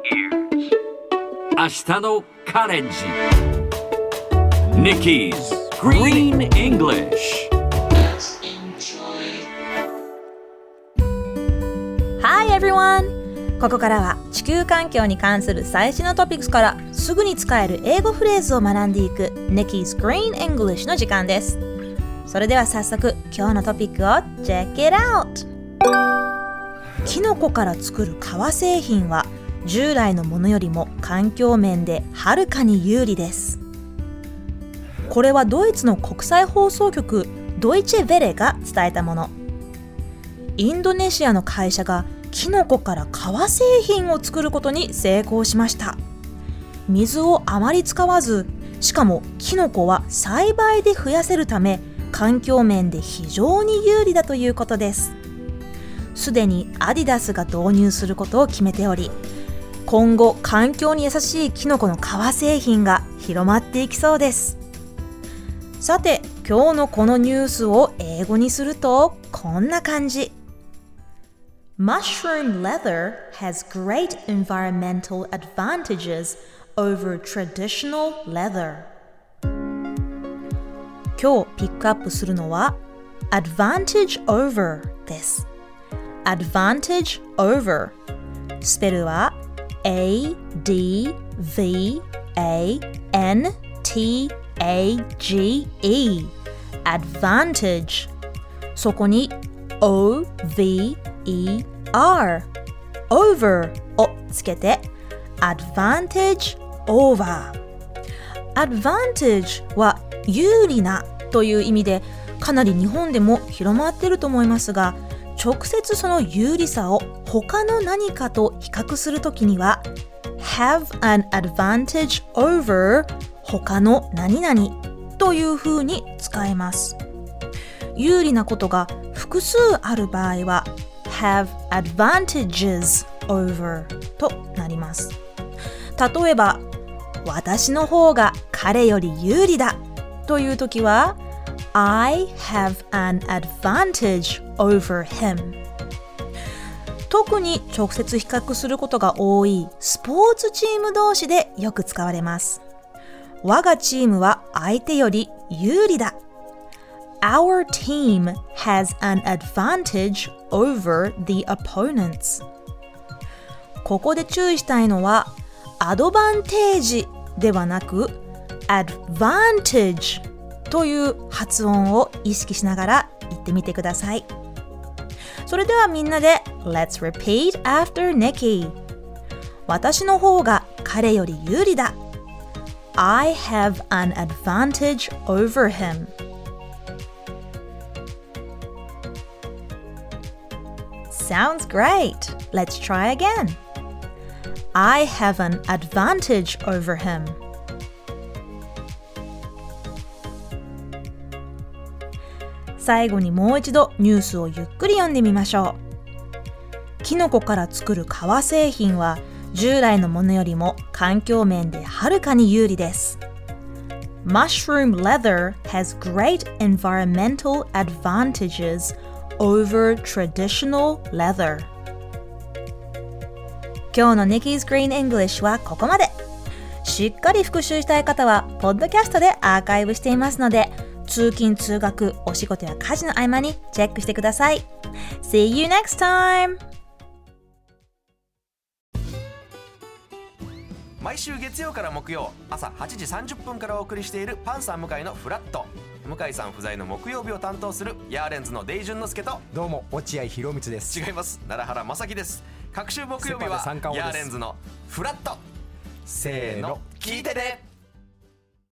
明日のカレンジ Nikki's Green English Hi everyone! ここからは地球環境に関する最新のトピックスからすぐに使える英語フレーズを学んでいく Nikki's Green English の時間ですそれでは早速今日のトピックを Check it out! キノコから作る革製品は従来のものよりも環境面ではるかに有利です。これはドイツの国際放送局ドイチェ・ヴェレが伝えたもの。インドネシアの会社がキノコから革製品を作ることに成功しました。水をあまり使わずしかもキノコは栽培で増やせるため環境面で非常に有利だということです。すでにアディダスが導入することを決めており今後環境に優しいキノコの革製品が広まっていきそうですさて今日のこのニュースを英語にするとこんな感じ Mushroom leather has great environmental advantages over traditional leather 今日ピックアップするのは advantage over です advantage over スペルは A D V A N T A G E advantage そこに O V E R over をつけて advantage over advantage は有利なという意味でかなり日本でも広まっていると思いますが直接その有利さを他の何かと比較するときには have an advantage over 他の何々というふうに使えます。有利なことが複数ある場合は have advantages over となります。例えば私の方が彼より有利だという時は I have an advantage over him 特に直接比較することが多いスポーツチーム同士でよく使われます我がチームは相手より有利だ Our team has an advantage over the opponents ここで注意したいのはアドバンテージではなく advantage という発音を意識しながら言ってみてくださいそれではみんなで Let's repeat after Nikki 私の方が彼より有利だ I have an advantage over him Sounds great! Let's try again. I have an advantage over him. 最後にもう一度ニュースをゆっくり読んでみましょう。キノコから作る革製品は従来のものよりも環境面ではるかに有利です。Mushroom leather has great environmental advantages over traditional leather 今日の Nikki's Green English はここまでしっかり復習したい方はポッドキャストでアーカイブしていますので通勤通学お仕事や家事の合間にチェックしてください。See you next time! 毎週月曜から木曜朝8時30分からお送りしているパンサー向井のフラット。向井さん不在の木曜日を担当するヤーレンズのデイジュンの之介とどうも落合博満です。違います。奈良原正樹です。各週木曜日はヤーレンズのフラット。せーの聞いてね